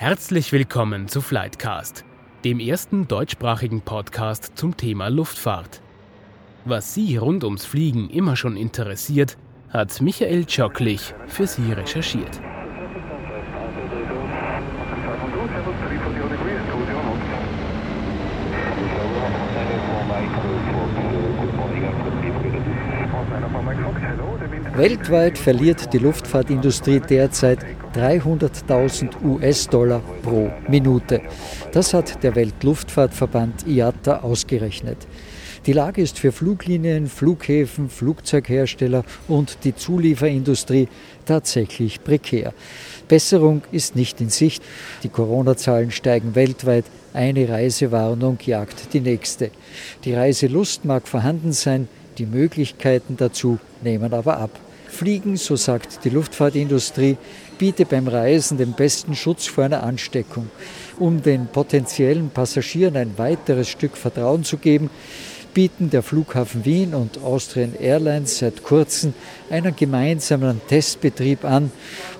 Herzlich willkommen zu Flightcast, dem ersten deutschsprachigen Podcast zum Thema Luftfahrt. Was Sie rund ums Fliegen immer schon interessiert, hat Michael Tschocklich für Sie recherchiert. Weltweit verliert die Luftfahrtindustrie derzeit 300.000 US-Dollar pro Minute. Das hat der Weltluftfahrtverband IATA ausgerechnet. Die Lage ist für Fluglinien, Flughäfen, Flugzeughersteller und die Zulieferindustrie tatsächlich prekär. Besserung ist nicht in Sicht. Die Corona-Zahlen steigen weltweit. Eine Reisewarnung jagt die nächste. Die Reiselust mag vorhanden sein, die Möglichkeiten dazu nehmen aber ab. Fliegen, so sagt die Luftfahrtindustrie, bietet beim Reisen den besten Schutz vor einer Ansteckung. Um den potenziellen Passagieren ein weiteres Stück Vertrauen zu geben, bieten der Flughafen Wien und Austrian Airlines seit kurzem einen gemeinsamen Testbetrieb an,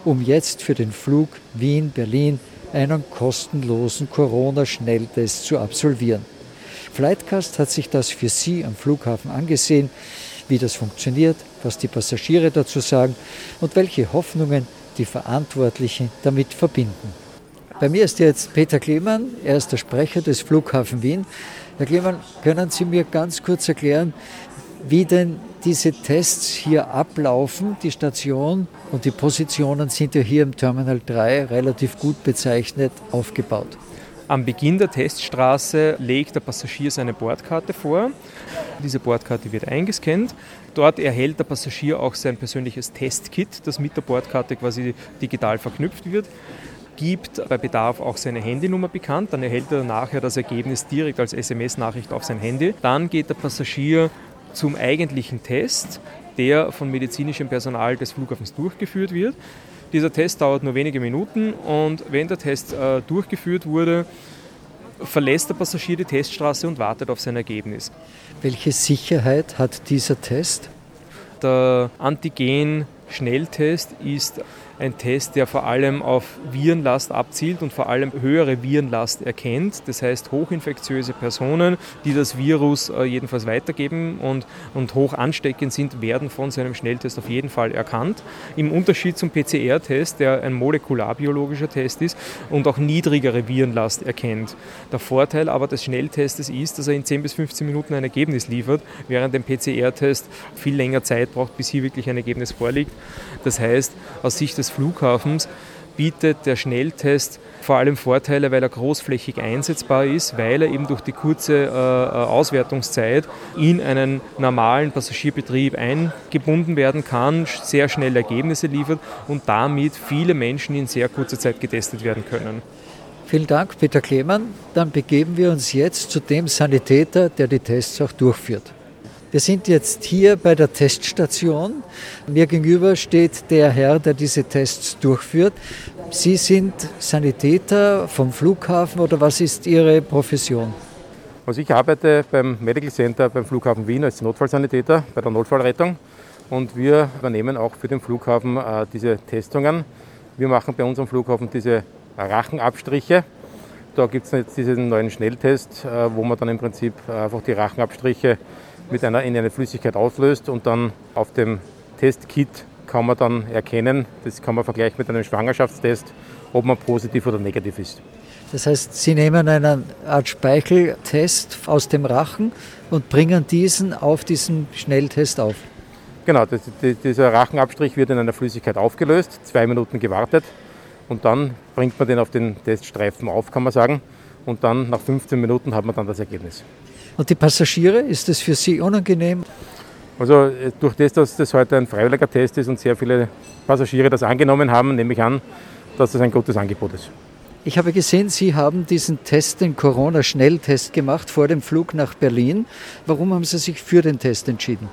um jetzt für den Flug Wien-Berlin einen kostenlosen Corona-Schnelltest zu absolvieren. Flightcast hat sich das für Sie am Flughafen angesehen wie das funktioniert, was die Passagiere dazu sagen und welche Hoffnungen die Verantwortlichen damit verbinden. Bei mir ist jetzt Peter Klemann, er ist der Sprecher des Flughafen Wien. Herr Klemann, können Sie mir ganz kurz erklären, wie denn diese Tests hier ablaufen? Die Station und die Positionen sind ja hier im Terminal 3 relativ gut bezeichnet aufgebaut. Am Beginn der Teststraße legt der Passagier seine Bordkarte vor. Diese Bordkarte wird eingescannt. Dort erhält der Passagier auch sein persönliches Testkit, das mit der Bordkarte quasi digital verknüpft wird gibt bei Bedarf auch seine Handynummer bekannt. Dann erhält er nachher das Ergebnis direkt als SMS-Nachricht auf sein Handy. Dann geht der Passagier zum eigentlichen Test, der von medizinischem Personal des Flughafens durchgeführt wird. Dieser Test dauert nur wenige Minuten und wenn der Test äh, durchgeführt wurde, verlässt der Passagier die Teststraße und wartet auf sein Ergebnis. Welche Sicherheit hat dieser Test? Der Antigen-Schnelltest ist ein Test, der vor allem auf Virenlast abzielt und vor allem höhere Virenlast erkennt. Das heißt, hochinfektiöse Personen, die das Virus äh, jedenfalls weitergeben und, und hoch ansteckend sind, werden von seinem Schnelltest auf jeden Fall erkannt. Im Unterschied zum PCR-Test, der ein molekularbiologischer Test ist und auch niedrigere Virenlast erkennt. Der Vorteil aber des Schnelltestes ist, dass er in 10 bis 15 Minuten ein Ergebnis liefert, während dem PCR-Test viel länger Zeit braucht, bis hier wirklich ein Ergebnis vorliegt. Das heißt, aus Sicht des des Flughafens bietet der Schnelltest vor allem Vorteile, weil er großflächig einsetzbar ist, weil er eben durch die kurze äh, Auswertungszeit in einen normalen Passagierbetrieb eingebunden werden kann, sehr schnell Ergebnisse liefert und damit viele Menschen in sehr kurzer Zeit getestet werden können. Vielen Dank, Peter Klemann. Dann begeben wir uns jetzt zu dem Sanitäter, der die Tests auch durchführt. Wir sind jetzt hier bei der Teststation. Mir gegenüber steht der Herr, der diese Tests durchführt. Sie sind Sanitäter vom Flughafen oder was ist Ihre Profession? Also ich arbeite beim Medical Center beim Flughafen Wien als Notfallsanitäter bei der Notfallrettung und wir übernehmen auch für den Flughafen äh, diese Testungen. Wir machen bei unserem Flughafen diese Rachenabstriche. Da gibt es jetzt diesen neuen Schnelltest, äh, wo man dann im Prinzip einfach die Rachenabstriche mit einer, in eine Flüssigkeit auslöst und dann auf dem Testkit kann man dann erkennen, das kann man vergleichen mit einem Schwangerschaftstest, ob man positiv oder negativ ist. Das heißt, Sie nehmen eine Art Speicheltest aus dem Rachen und bringen diesen auf diesen Schnelltest auf. Genau, das, dieser Rachenabstrich wird in einer Flüssigkeit aufgelöst, zwei Minuten gewartet und dann bringt man den auf den Teststreifen auf, kann man sagen. Und dann nach 15 Minuten hat man dann das Ergebnis. Und die Passagiere, ist das für Sie unangenehm? Also äh, durch das, dass das heute ein freiwilliger Test ist und sehr viele Passagiere das angenommen haben, nehme ich an, dass das ein gutes Angebot ist. Ich habe gesehen, Sie haben diesen Test, den Corona-Schnelltest gemacht vor dem Flug nach Berlin. Warum haben Sie sich für den Test entschieden?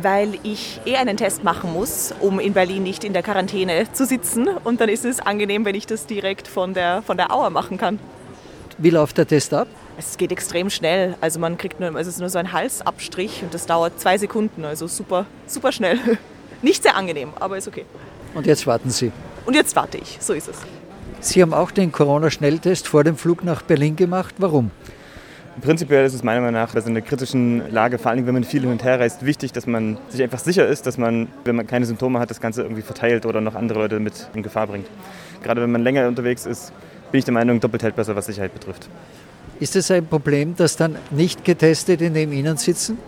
Weil ich eh einen Test machen muss, um in Berlin nicht in der Quarantäne zu sitzen. Und dann ist es angenehm, wenn ich das direkt von der, von der Auer machen kann. Wie läuft der Test ab? Es geht extrem schnell. Also man kriegt nur, es ist nur so ein Halsabstrich und das dauert zwei Sekunden. Also super, super schnell. Nicht sehr angenehm, aber ist okay. Und jetzt warten Sie. Und jetzt warte ich, so ist es. Sie haben auch den Corona-Schnelltest vor dem Flug nach Berlin gemacht. Warum? Prinzipiell ist es meiner Meinung nach bei so einer kritischen Lage, vor allem wenn man viel hin und her reist, wichtig, dass man sich einfach sicher ist, dass man, wenn man keine Symptome hat, das Ganze irgendwie verteilt oder noch andere Leute mit in Gefahr bringt. Gerade wenn man länger unterwegs ist, bin ich der Meinung, doppelt hält besser, was Sicherheit betrifft. Ist es ein Problem, dass dann nicht Getestete neben Ihnen sitzen?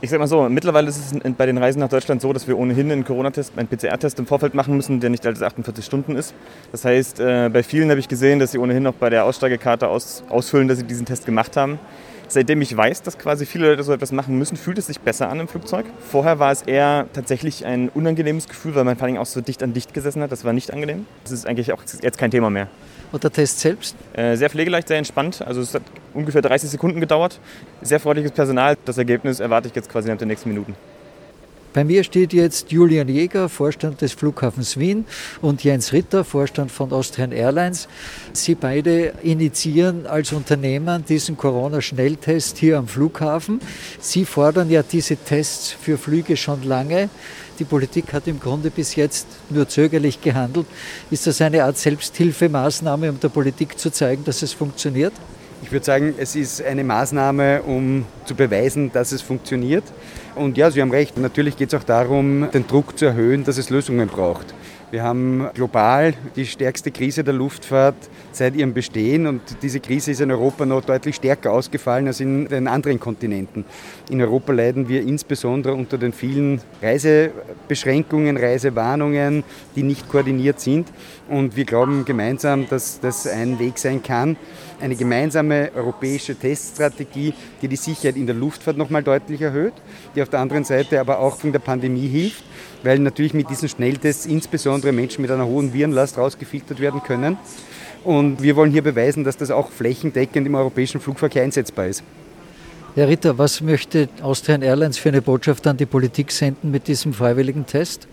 Ich sage mal so, mittlerweile ist es bei den Reisen nach Deutschland so, dass wir ohnehin einen Corona-Test, einen PCR-Test im Vorfeld machen müssen, der nicht als 48 Stunden ist. Das heißt, äh, bei vielen habe ich gesehen, dass sie ohnehin noch bei der Aussteigekarte aus, ausfüllen, dass sie diesen Test gemacht haben. Seitdem ich weiß, dass quasi viele Leute so etwas machen müssen, fühlt es sich besser an im Flugzeug. Vorher war es eher tatsächlich ein unangenehmes Gefühl, weil man vor allem auch so dicht an dicht gesessen hat. Das war nicht angenehm. Das ist eigentlich auch jetzt kein Thema mehr. Und der Test selbst? Äh, sehr pflegeleicht, sehr entspannt. Also es hat ungefähr 30 Sekunden gedauert. Sehr freundliches Personal. Das Ergebnis erwarte ich jetzt quasi in den nächsten Minuten. Bei mir steht jetzt Julian Jäger, Vorstand des Flughafens Wien und Jens Ritter, Vorstand von Austrian Airlines. Sie beide initiieren als Unternehmen diesen Corona-Schnelltest hier am Flughafen. Sie fordern ja diese Tests für Flüge schon lange. Die Politik hat im Grunde bis jetzt nur zögerlich gehandelt. Ist das eine Art Selbsthilfemaßnahme, um der Politik zu zeigen, dass es funktioniert? Ich würde sagen, es ist eine Maßnahme, um zu beweisen, dass es funktioniert. Und ja, Sie haben recht, natürlich geht es auch darum, den Druck zu erhöhen, dass es Lösungen braucht. Wir haben global die stärkste Krise der Luftfahrt seit ihrem Bestehen und diese Krise ist in Europa noch deutlich stärker ausgefallen als in den anderen Kontinenten. In Europa leiden wir insbesondere unter den vielen Reisebeschränkungen, Reisewarnungen, die nicht koordiniert sind und wir glauben gemeinsam, dass das ein Weg sein kann, eine gemeinsame europäische Teststrategie, die die Sicherheit in der Luftfahrt noch mal deutlich erhöht, die auf der anderen Seite aber auch von der Pandemie hilft weil natürlich mit diesen Schnelltests insbesondere Menschen mit einer hohen Virenlast rausgefiltert werden können. Und wir wollen hier beweisen, dass das auch flächendeckend im europäischen Flugverkehr einsetzbar ist. Herr Ritter, was möchte Austrian Airlines für eine Botschaft an die Politik senden mit diesem freiwilligen Test?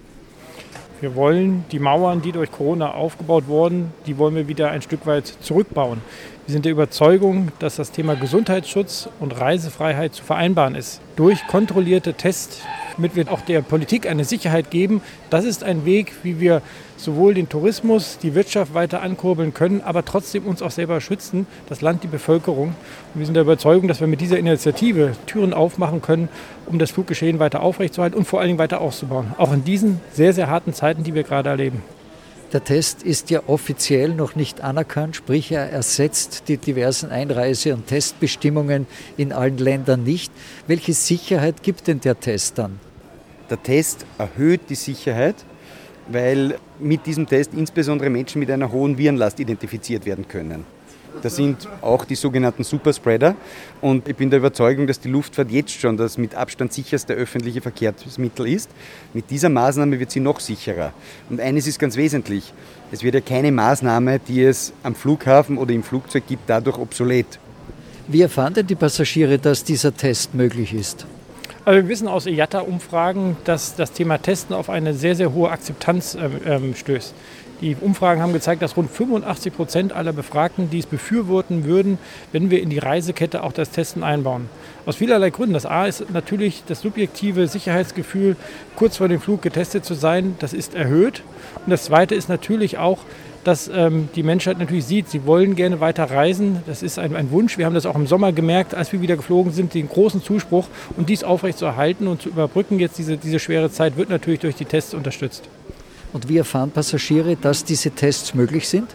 Wir wollen die Mauern, die durch Corona aufgebaut wurden, die wollen wir wieder ein Stück weit zurückbauen. Wir sind der Überzeugung, dass das Thema Gesundheitsschutz und Reisefreiheit zu vereinbaren ist. Durch kontrollierte Tests damit wir auch der Politik eine Sicherheit geben. Das ist ein Weg, wie wir sowohl den Tourismus, die Wirtschaft weiter ankurbeln können, aber trotzdem uns auch selber schützen, das Land, die Bevölkerung. Und wir sind der Überzeugung, dass wir mit dieser Initiative Türen aufmachen können, um das Fluggeschehen weiter aufrechtzuerhalten und vor allen Dingen weiter auszubauen. Auch in diesen sehr, sehr harten Zeiten, die wir gerade erleben. Der Test ist ja offiziell noch nicht anerkannt, sprich er ersetzt die diversen Einreise- und Testbestimmungen in allen Ländern nicht. Welche Sicherheit gibt denn der Test dann? Der Test erhöht die Sicherheit, weil mit diesem Test insbesondere Menschen mit einer hohen Virenlast identifiziert werden können. Das sind auch die sogenannten Superspreader. Und ich bin der Überzeugung, dass die Luftfahrt jetzt schon das mit Abstand sicherste öffentliche Verkehrsmittel ist. Mit dieser Maßnahme wird sie noch sicherer. Und eines ist ganz wesentlich. Es wird ja keine Maßnahme, die es am Flughafen oder im Flugzeug gibt, dadurch obsolet. Wie erfahren denn die Passagiere, dass dieser Test möglich ist? Also wir wissen aus IATA-Umfragen, dass das Thema Testen auf eine sehr, sehr hohe Akzeptanz ähm, ähm stößt. Die Umfragen haben gezeigt, dass rund 85 Prozent aller Befragten dies befürworten würden, wenn wir in die Reisekette auch das Testen einbauen. Aus vielerlei Gründen. Das A ist natürlich das subjektive Sicherheitsgefühl, kurz vor dem Flug getestet zu sein. Das ist erhöht. Und das Zweite ist natürlich auch, dass ähm, die Menschheit natürlich sieht, sie wollen gerne weiter reisen. Das ist ein, ein, Wunsch. Wir haben das auch im Sommer gemerkt, als wir wieder geflogen sind, den großen Zuspruch. Und dies aufrechtzuerhalten und zu überbrücken, jetzt diese, diese schwere Zeit, wird natürlich durch die Tests unterstützt. Und wie erfahren Passagiere, dass diese Tests möglich sind?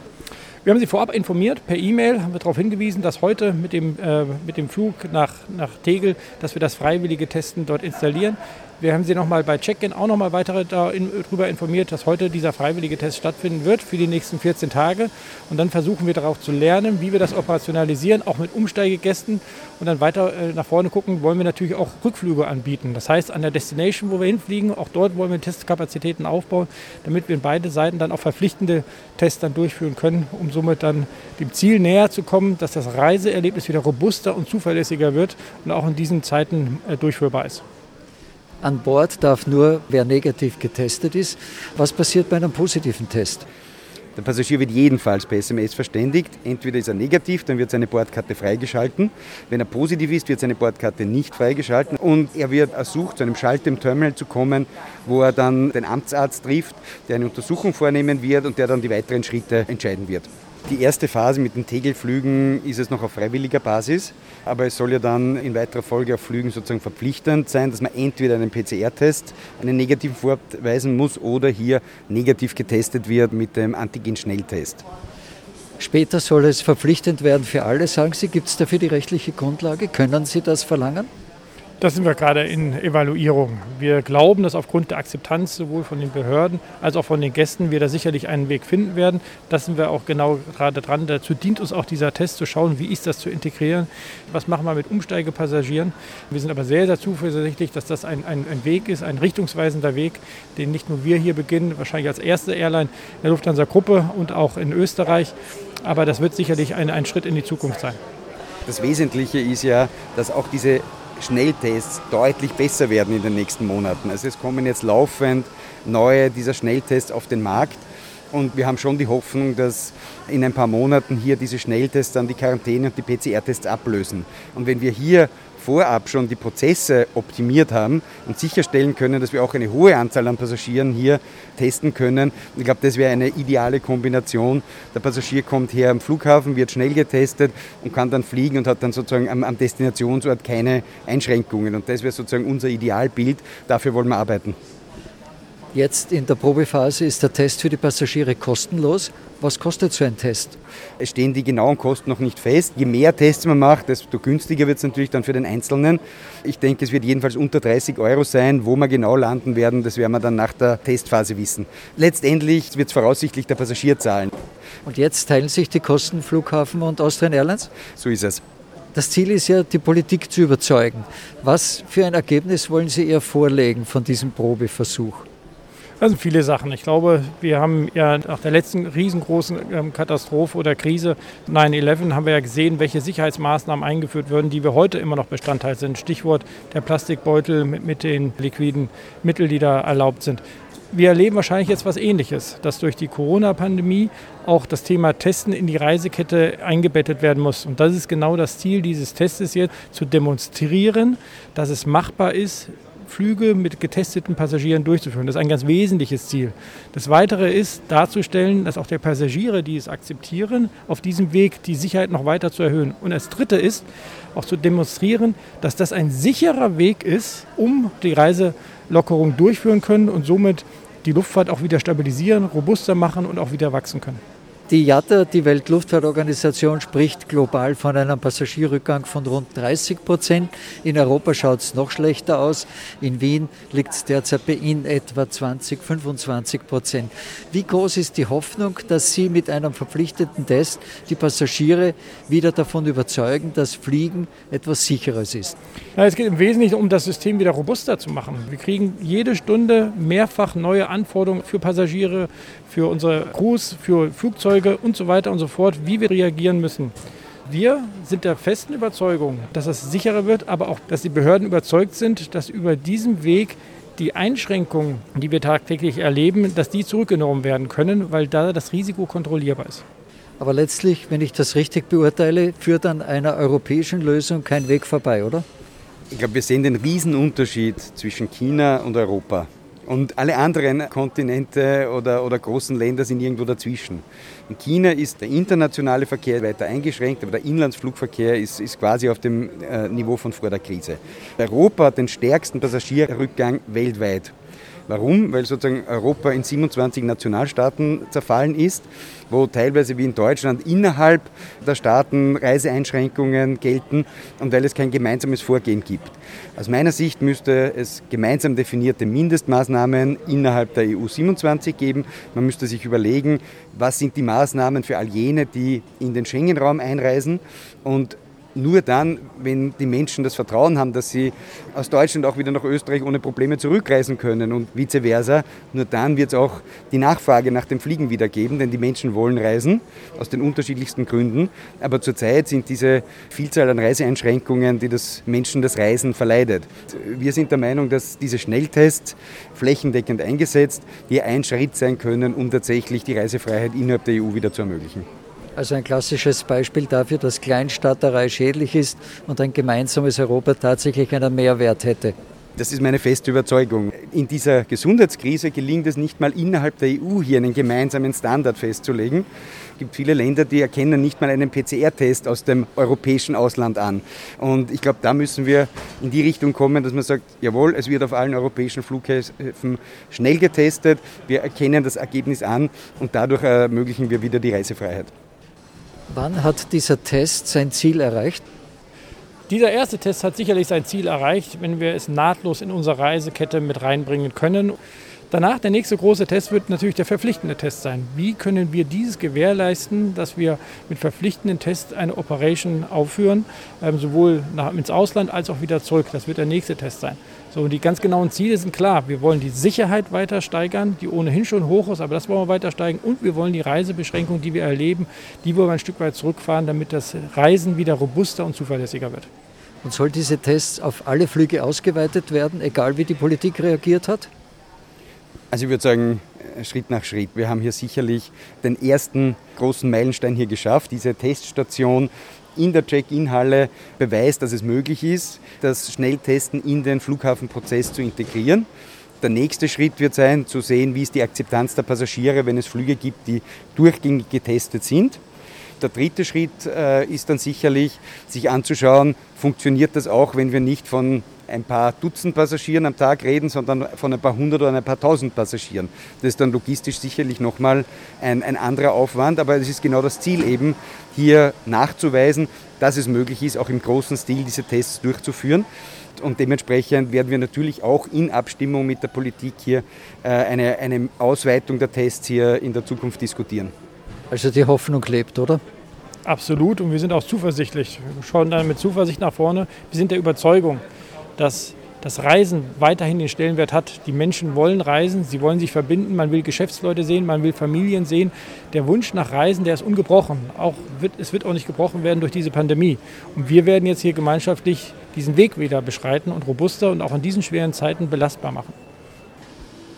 Wir haben Sie vorab informiert, per E-Mail haben wir darauf hingewiesen, dass heute mit dem, äh, mit dem Flug nach, nach Tegel, dass wir das freiwillige Testen dort installieren. Wir haben Sie nochmal bei Check-in auch nochmal weitere darüber informiert, dass heute dieser freiwillige Test stattfinden wird für die nächsten 14 Tage. Und dann versuchen wir darauf zu lernen, wie wir das operationalisieren, auch mit Umsteigegästen. Und dann weiter äh, nach vorne gucken, wollen wir natürlich auch Rückflüge anbieten. Das heißt, an der Destination, wo wir hinfliegen, auch dort wollen wir Testkapazitäten aufbauen, damit wir beide Seiten dann auch verpflichtende Tests dann durchführen können, um somit dann dem Ziel näher zu kommen, dass das Reiseerlebnis wieder robuster und zuverlässiger wird und auch in diesen Zeiten äh, durchführbar ist. An Bord darf nur, wer negativ getestet ist. Was passiert bei einem positiven Test? Der Passagier wird jedenfalls per SMS verständigt. Entweder ist er negativ, dann wird seine Bordkarte freigeschalten. Wenn er positiv ist, wird seine Bordkarte nicht freigeschalten. Und er wird ersucht, zu einem Schalter im Terminal zu kommen, wo er dann den Amtsarzt trifft, der eine Untersuchung vornehmen wird und der dann die weiteren Schritte entscheiden wird. Die erste Phase mit den Tegelflügen ist es noch auf freiwilliger Basis, aber es soll ja dann in weiterer Folge auf Flügen sozusagen verpflichtend sein, dass man entweder einen PCR-Test, einen negativen vorweisen muss oder hier negativ getestet wird mit dem Antigen-Schnelltest. Später soll es verpflichtend werden für alle. Sagen Sie, gibt es dafür die rechtliche Grundlage? Können Sie das verlangen? Das sind wir gerade in Evaluierung. Wir glauben, dass aufgrund der Akzeptanz sowohl von den Behörden als auch von den Gästen wir da sicherlich einen Weg finden werden. Das sind wir auch genau gerade dran. Dazu dient uns auch dieser Test zu schauen, wie ist das zu integrieren, was machen wir mit Umsteigepassagieren. Wir sind aber sehr, sehr zuversichtlich, dass das ein, ein, ein Weg ist, ein richtungsweisender Weg, den nicht nur wir hier beginnen, wahrscheinlich als erste Airline in der Lufthansa-Gruppe und auch in Österreich, aber das wird sicherlich ein, ein Schritt in die Zukunft sein. Das Wesentliche ist ja, dass auch diese Schnelltests deutlich besser werden in den nächsten Monaten. Also es kommen jetzt laufend neue dieser Schnelltests auf den Markt. Und wir haben schon die Hoffnung, dass in ein paar Monaten hier diese Schnelltests dann die Quarantäne und die PCR-Tests ablösen. Und wenn wir hier vorab schon die Prozesse optimiert haben und sicherstellen können, dass wir auch eine hohe Anzahl an Passagieren hier testen können. Ich glaube, das wäre eine ideale Kombination. Der Passagier kommt her am Flughafen, wird schnell getestet und kann dann fliegen und hat dann sozusagen am, am Destinationsort keine Einschränkungen. Und das wäre sozusagen unser Idealbild. Dafür wollen wir arbeiten. Jetzt in der Probephase ist der Test für die Passagiere kostenlos. Was kostet so ein Test? Es stehen die genauen Kosten noch nicht fest. Je mehr Tests man macht, desto günstiger wird es natürlich dann für den Einzelnen. Ich denke, es wird jedenfalls unter 30 Euro sein. Wo wir genau landen werden, das werden wir dann nach der Testphase wissen. Letztendlich wird es voraussichtlich der Passagier zahlen. Und jetzt teilen sich die Kosten Flughafen und Austrian Airlines? So ist es. Das Ziel ist ja, die Politik zu überzeugen. Was für ein Ergebnis wollen Sie ihr vorlegen von diesem Probeversuch? Das sind viele Sachen. Ich glaube, wir haben ja nach der letzten riesengroßen ähm, Katastrophe oder Krise 9-11 haben wir ja gesehen, welche Sicherheitsmaßnahmen eingeführt würden, die wir heute immer noch Bestandteil sind. Stichwort der Plastikbeutel mit, mit den liquiden Mitteln, die da erlaubt sind. Wir erleben wahrscheinlich jetzt was Ähnliches, dass durch die Corona-Pandemie auch das Thema Testen in die Reisekette eingebettet werden muss. Und das ist genau das Ziel dieses Testes jetzt, zu demonstrieren, dass es machbar ist, Flüge mit getesteten Passagieren durchzuführen. Das ist ein ganz wesentliches Ziel. Das Weitere ist darzustellen, dass auch die Passagiere, die es akzeptieren, auf diesem Weg die Sicherheit noch weiter zu erhöhen. Und das Dritte ist auch zu demonstrieren, dass das ein sicherer Weg ist, um die Reiselockerung durchführen können und somit die Luftfahrt auch wieder stabilisieren, robuster machen und auch wieder wachsen können. Die IATA, die Weltluftfahrtorganisation, spricht global von einem Passagierrückgang von rund 30 Prozent. In Europa schaut es noch schlechter aus. In Wien liegt es derzeit bei in etwa 20, 25 Prozent. Wie groß ist die Hoffnung, dass Sie mit einem verpflichteten Test die Passagiere wieder davon überzeugen, dass Fliegen etwas Sicheres ist? Es geht im Wesentlichen um das System wieder robuster zu machen. Wir kriegen jede Stunde mehrfach neue Anforderungen für Passagiere, für unsere Crews, für Flugzeuge und so weiter und so fort, wie wir reagieren müssen. Wir sind der festen Überzeugung, dass es sicherer wird, aber auch, dass die Behörden überzeugt sind, dass über diesen Weg die Einschränkungen, die wir tagtäglich erleben, dass die zurückgenommen werden können, weil da das Risiko kontrollierbar ist. Aber letztlich, wenn ich das richtig beurteile, führt an einer europäischen Lösung kein Weg vorbei, oder? Ich glaube, wir sehen den Riesenunterschied zwischen China und Europa. Und alle anderen Kontinente oder, oder großen Länder sind irgendwo dazwischen. In China ist der internationale Verkehr weiter eingeschränkt, aber der Inlandsflugverkehr ist, ist quasi auf dem äh, Niveau von vor der Krise. Europa hat den stärksten Passagierrückgang weltweit. Warum? Weil sozusagen Europa in 27 Nationalstaaten zerfallen ist, wo teilweise wie in Deutschland innerhalb der Staaten Reiseeinschränkungen gelten und weil es kein gemeinsames Vorgehen gibt. Aus meiner Sicht müsste es gemeinsam definierte Mindestmaßnahmen innerhalb der EU 27 geben. Man müsste sich überlegen, was sind die Maßnahmen für all jene, die in den Schengen-Raum einreisen und nur dann, wenn die Menschen das Vertrauen haben, dass sie aus Deutschland auch wieder nach Österreich ohne Probleme zurückreisen können und vice versa, nur dann wird es auch die Nachfrage nach dem Fliegen wieder geben, denn die Menschen wollen reisen, aus den unterschiedlichsten Gründen. Aber zurzeit sind diese Vielzahl an Reiseeinschränkungen, die das Menschen das Reisen verleidet. Wir sind der Meinung, dass diese Schnelltests flächendeckend eingesetzt hier ein Schritt sein können, um tatsächlich die Reisefreiheit innerhalb der EU wieder zu ermöglichen. Also ein klassisches Beispiel dafür, dass Kleinstaaterei schädlich ist und ein gemeinsames Europa tatsächlich einen Mehrwert hätte. Das ist meine feste Überzeugung. In dieser Gesundheitskrise gelingt es nicht mal innerhalb der EU hier einen gemeinsamen Standard festzulegen. Es gibt viele Länder, die erkennen nicht mal einen PCR-Test aus dem europäischen Ausland an. Und ich glaube, da müssen wir in die Richtung kommen, dass man sagt, jawohl, es wird auf allen europäischen Flughäfen schnell getestet, wir erkennen das Ergebnis an und dadurch ermöglichen wir wieder die Reisefreiheit. Wann hat dieser Test sein Ziel erreicht? Dieser erste Test hat sicherlich sein Ziel erreicht, wenn wir es nahtlos in unsere Reisekette mit reinbringen können. Danach, der nächste große Test wird natürlich der verpflichtende Test sein. Wie können wir dieses gewährleisten, dass wir mit verpflichtenden Tests eine Operation aufführen, ähm, sowohl ins Ausland als auch wieder zurück? Das wird der nächste Test sein. So, die ganz genauen Ziele sind klar. Wir wollen die Sicherheit weiter steigern, die ohnehin schon hoch ist, aber das wollen wir weiter steigen. Und wir wollen die Reisebeschränkung, die wir erleben, die wollen wir ein Stück weit zurückfahren, damit das Reisen wieder robuster und zuverlässiger wird. Und soll diese Tests auf alle Flüge ausgeweitet werden, egal wie die Politik reagiert hat? Also ich würde sagen, Schritt nach Schritt. Wir haben hier sicherlich den ersten großen Meilenstein hier geschafft. Diese Teststation in der Check-in-Halle beweist, dass es möglich ist, das Schnelltesten in den Flughafenprozess zu integrieren. Der nächste Schritt wird sein, zu sehen, wie ist die Akzeptanz der Passagiere, wenn es Flüge gibt, die durchgängig getestet sind. Der dritte Schritt äh, ist dann sicherlich, sich anzuschauen, funktioniert das auch, wenn wir nicht von ein paar Dutzend Passagieren am Tag reden, sondern von ein paar hundert oder ein paar tausend Passagieren. Das ist dann logistisch sicherlich nochmal ein, ein anderer Aufwand, aber es ist genau das Ziel eben, hier nachzuweisen, dass es möglich ist, auch im großen Stil diese Tests durchzuführen. Und dementsprechend werden wir natürlich auch in Abstimmung mit der Politik hier äh, eine, eine Ausweitung der Tests hier in der Zukunft diskutieren. Also die Hoffnung lebt, oder? Absolut und wir sind auch zuversichtlich. Wir schauen dann mit Zuversicht nach vorne. Wir sind der Überzeugung, dass das Reisen weiterhin den Stellenwert hat. Die Menschen wollen reisen, sie wollen sich verbinden, man will Geschäftsleute sehen, man will Familien sehen. Der Wunsch nach Reisen, der ist ungebrochen. Auch wird, es wird auch nicht gebrochen werden durch diese Pandemie. Und wir werden jetzt hier gemeinschaftlich diesen Weg wieder beschreiten und robuster und auch in diesen schweren Zeiten belastbar machen.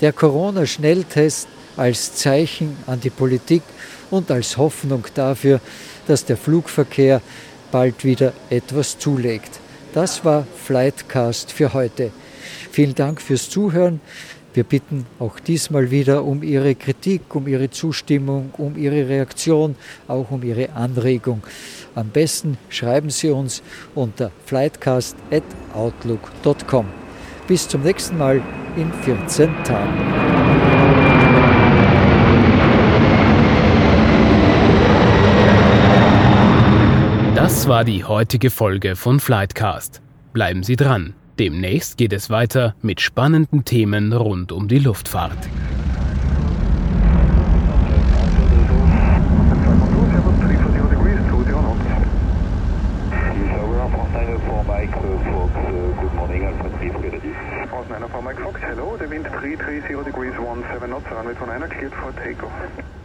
Der Corona-Schnelltest als Zeichen an die Politik und als Hoffnung dafür, dass der Flugverkehr bald wieder etwas zulegt. Das war Flightcast für heute. Vielen Dank fürs Zuhören. Wir bitten auch diesmal wieder um Ihre Kritik, um Ihre Zustimmung, um Ihre Reaktion, auch um Ihre Anregung. Am besten schreiben Sie uns unter flightcast.outlook.com. Bis zum nächsten Mal in 14 Tagen. Das war die heutige Folge von Flightcast. Bleiben Sie dran. Demnächst geht es weiter mit spannenden Themen rund um die Luftfahrt. Mike Fox, hello, the wind 330 degrees 17 knots, runway 29 cleared for takeoff.